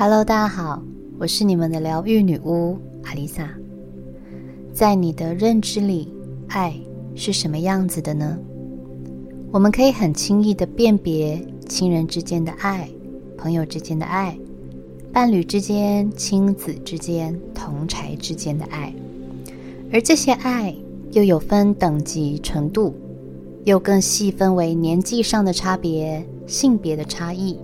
Hello，大家好，我是你们的疗愈女巫阿丽萨。在你的认知里，爱是什么样子的呢？我们可以很轻易地辨别亲人之间的爱、朋友之间的爱、伴侣之间、亲子之间、同柴之间的爱，而这些爱又有分等级程度，又更细分为年纪上的差别、性别的差异。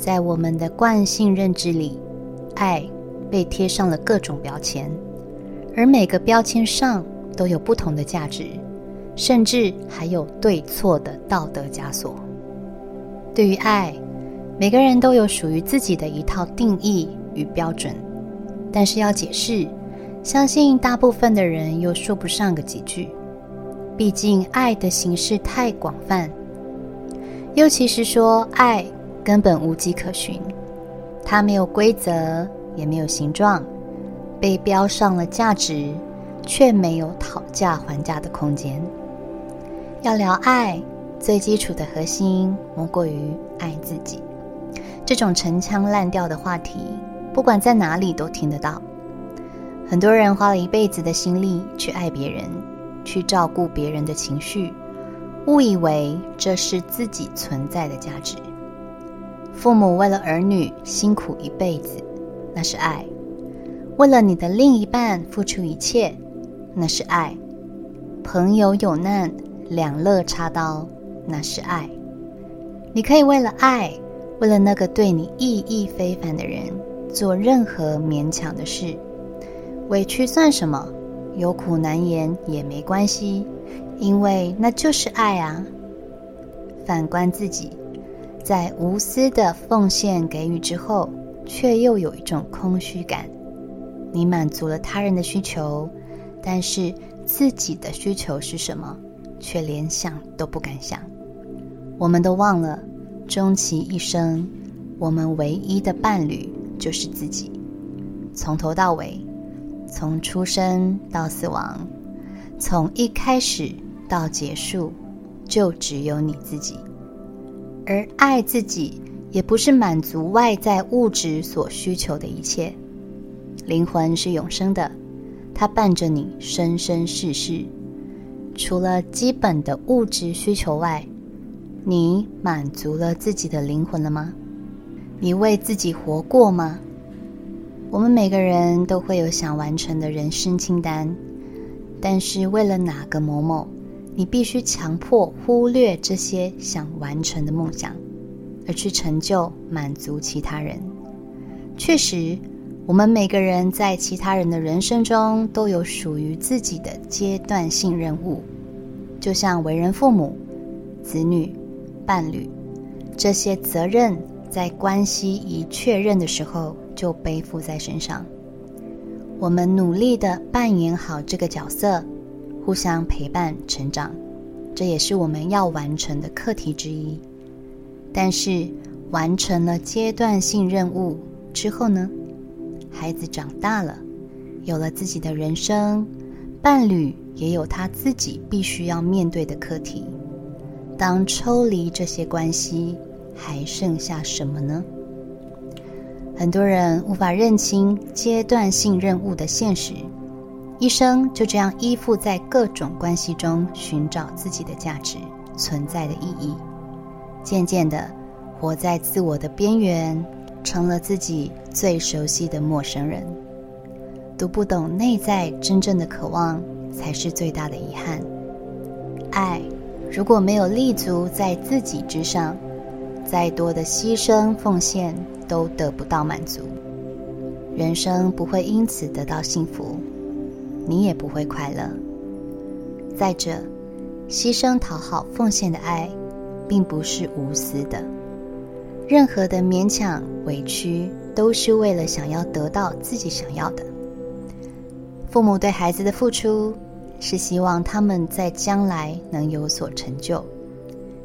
在我们的惯性认知里，爱被贴上了各种标签，而每个标签上都有不同的价值，甚至还有对错的道德枷锁。对于爱，每个人都有属于自己的一套定义与标准，但是要解释，相信大部分的人又说不上个几句。毕竟爱的形式太广泛，尤其是说爱。根本无迹可寻，它没有规则，也没有形状，被标上了价值，却没有讨价还价的空间。要聊爱，最基础的核心莫过于爱自己。这种陈腔滥调的话题，不管在哪里都听得到。很多人花了一辈子的心力去爱别人，去照顾别人的情绪，误以为这是自己存在的价值。父母为了儿女辛苦一辈子，那是爱；为了你的另一半付出一切，那是爱；朋友有难两肋插刀，那是爱。你可以为了爱，为了那个对你意义非凡的人，做任何勉强的事。委屈算什么？有苦难言也没关系，因为那就是爱啊。反观自己。在无私的奉献给予之后，却又有一种空虚感。你满足了他人的需求，但是自己的需求是什么，却连想都不敢想。我们都忘了，终其一生，我们唯一的伴侣就是自己。从头到尾，从出生到死亡，从一开始到结束，就只有你自己。而爱自己，也不是满足外在物质所需求的一切。灵魂是永生的，它伴着你生生世世。除了基本的物质需求外，你满足了自己的灵魂了吗？你为自己活过吗？我们每个人都会有想完成的人生清单，但是为了哪个某某？你必须强迫忽略这些想完成的梦想，而去成就满足其他人。确实，我们每个人在其他人的人生中都有属于自己的阶段性任务，就像为人父母、子女、伴侣，这些责任在关系一确认的时候就背负在身上。我们努力地扮演好这个角色。互相陪伴成长，这也是我们要完成的课题之一。但是，完成了阶段性任务之后呢？孩子长大了，有了自己的人生，伴侣也有他自己必须要面对的课题。当抽离这些关系，还剩下什么呢？很多人无法认清阶段性任务的现实。一生就这样依附在各种关系中，寻找自己的价值、存在的意义。渐渐的，活在自我的边缘，成了自己最熟悉的陌生人。读不懂内在真正的渴望，才是最大的遗憾。爱如果没有立足在自己之上，再多的牺牲奉献都得不到满足，人生不会因此得到幸福。你也不会快乐。再者，牺牲、讨好、奉献的爱，并不是无私的。任何的勉强、委屈，都是为了想要得到自己想要的。父母对孩子的付出，是希望他们在将来能有所成就，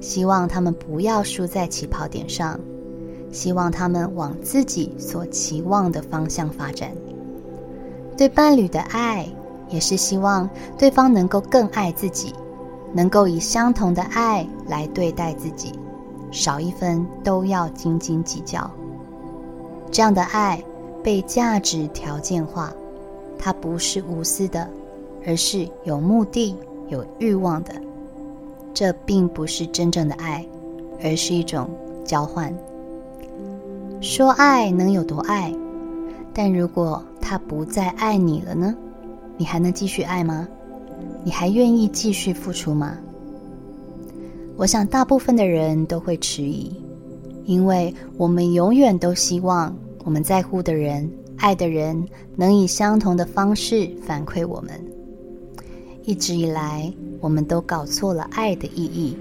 希望他们不要输在起跑点上，希望他们往自己所期望的方向发展。对伴侣的爱，也是希望对方能够更爱自己，能够以相同的爱来对待自己，少一分都要斤斤计较。这样的爱被价值条件化，它不是无私的，而是有目的、有欲望的。这并不是真正的爱，而是一种交换。说爱能有多爱？但如果他不再爱你了呢？你还能继续爱吗？你还愿意继续付出吗？我想大部分的人都会迟疑，因为我们永远都希望我们在乎的人、爱的人能以相同的方式反馈我们。一直以来，我们都搞错了爱的意义。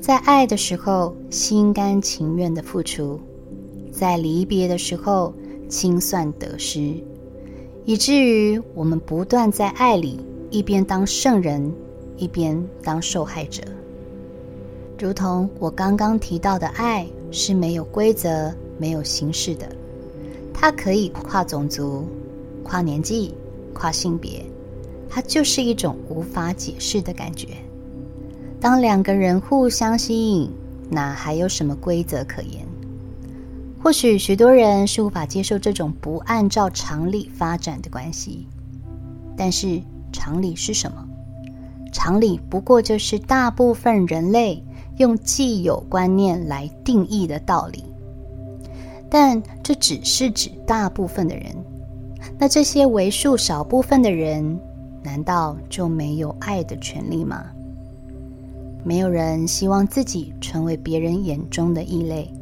在爱的时候，心甘情愿的付出；在离别的时候，清算得失，以至于我们不断在爱里一边当圣人，一边当受害者。如同我刚刚提到的，爱是没有规则、没有形式的，它可以跨种族、跨年纪、跨性别，它就是一种无法解释的感觉。当两个人互相吸引，哪还有什么规则可言？或许许多人是无法接受这种不按照常理发展的关系，但是常理是什么？常理不过就是大部分人类用既有观念来定义的道理。但这只是指大部分的人，那这些为数少部分的人，难道就没有爱的权利吗？没有人希望自己成为别人眼中的异类。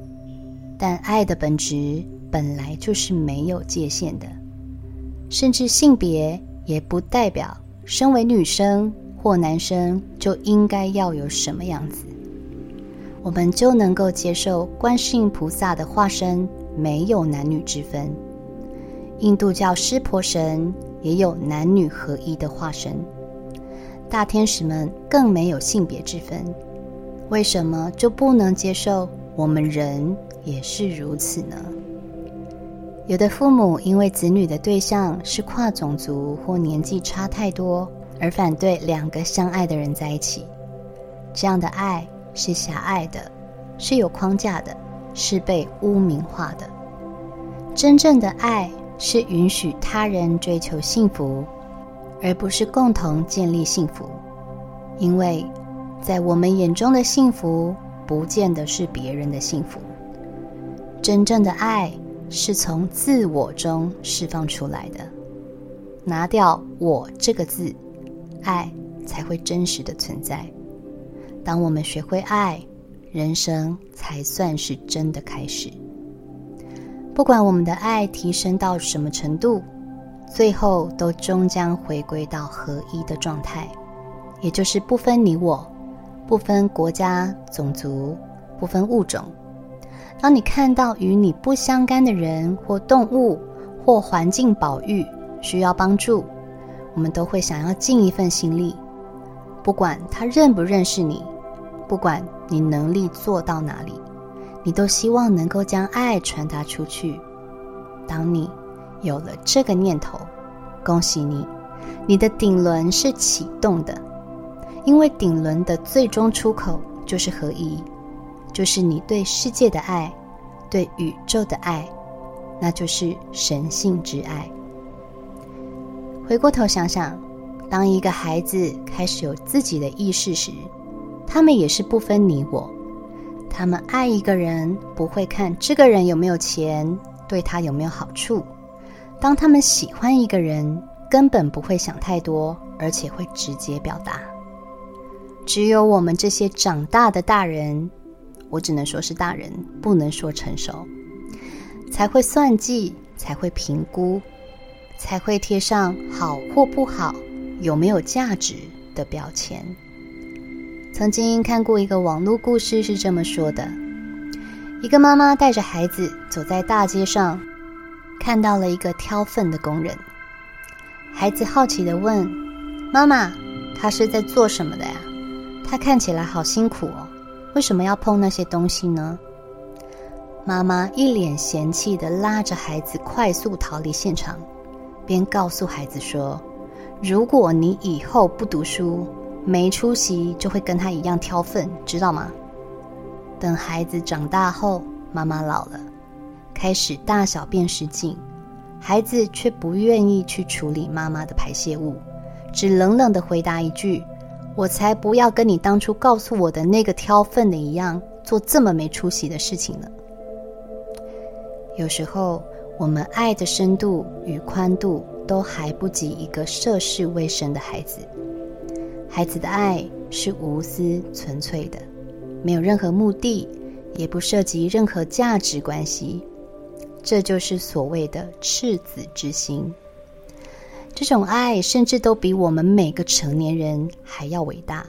但爱的本质本来就是没有界限的，甚至性别也不代表身为女生或男生就应该要有什么样子。我们就能够接受观世音菩萨的化身没有男女之分，印度教湿婆神也有男女合一的化身，大天使们更没有性别之分。为什么就不能接受我们人？也是如此呢。有的父母因为子女的对象是跨种族或年纪差太多，而反对两个相爱的人在一起。这样的爱是狭隘的，是有框架的，是被污名化的。真正的爱是允许他人追求幸福，而不是共同建立幸福。因为在我们眼中的幸福，不见得是别人的幸福。真正的爱是从自我中释放出来的，拿掉“我”这个字，爱才会真实的存在。当我们学会爱，人生才算是真的开始。不管我们的爱提升到什么程度，最后都终将回归到合一的状态，也就是不分你我，不分国家、种族，不分物种。当你看到与你不相干的人或动物或环境保育需要帮助，我们都会想要尽一份心力，不管他认不认识你，不管你能力做到哪里，你都希望能够将爱传达出去。当你有了这个念头，恭喜你，你的顶轮是启动的，因为顶轮的最终出口就是合一。就是你对世界的爱，对宇宙的爱，那就是神性之爱。回过头想想，当一个孩子开始有自己的意识时，他们也是不分你我。他们爱一个人，不会看这个人有没有钱，对他有没有好处。当他们喜欢一个人，根本不会想太多，而且会直接表达。只有我们这些长大的大人。我只能说是大人，不能说成熟，才会算计，才会评估，才会贴上好或不好、有没有价值的标签。曾经看过一个网络故事，是这么说的：一个妈妈带着孩子走在大街上，看到了一个挑粪的工人。孩子好奇地问：“妈妈，他是在做什么的呀？他看起来好辛苦哦。”为什么要碰那些东西呢？妈妈一脸嫌弃的拉着孩子快速逃离现场，边告诉孩子说：“如果你以后不读书，没出息，就会跟他一样挑粪，知道吗？”等孩子长大后，妈妈老了，开始大小便失禁，孩子却不愿意去处理妈妈的排泄物，只冷冷的回答一句：“我才不要跟你当初告诉我的那个挑粪的一样，做这么没出息的事情呢。”有时候，我们爱的深度与宽度都还不及一个涉世未深的孩子。孩子的爱是无私纯粹的，没有任何目的，也不涉及任何价值关系。这就是所谓的赤子之心。这种爱甚至都比我们每个成年人还要伟大。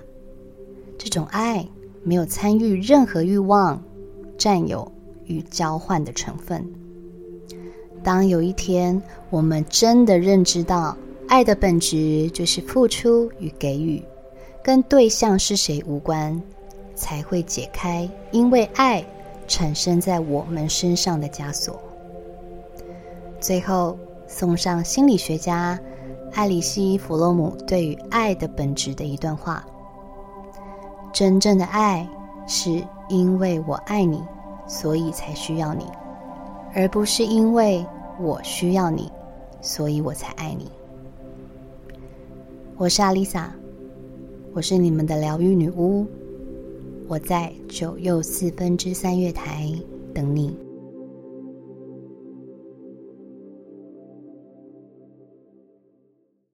这种爱没有参与任何欲望、占有与交换的成分。当有一天我们真的认知到爱的本质就是付出与给予，跟对象是谁无关，才会解开因为爱产生在我们身上的枷锁。最后，送上心理学家艾里希·弗洛姆对于爱的本质的一段话：真正的爱是因为我爱你，所以才需要你，而不是因为我需要你，所以我才爱你。我是阿丽萨，我是你们的疗愈女巫，我在九又四分之三月台等你。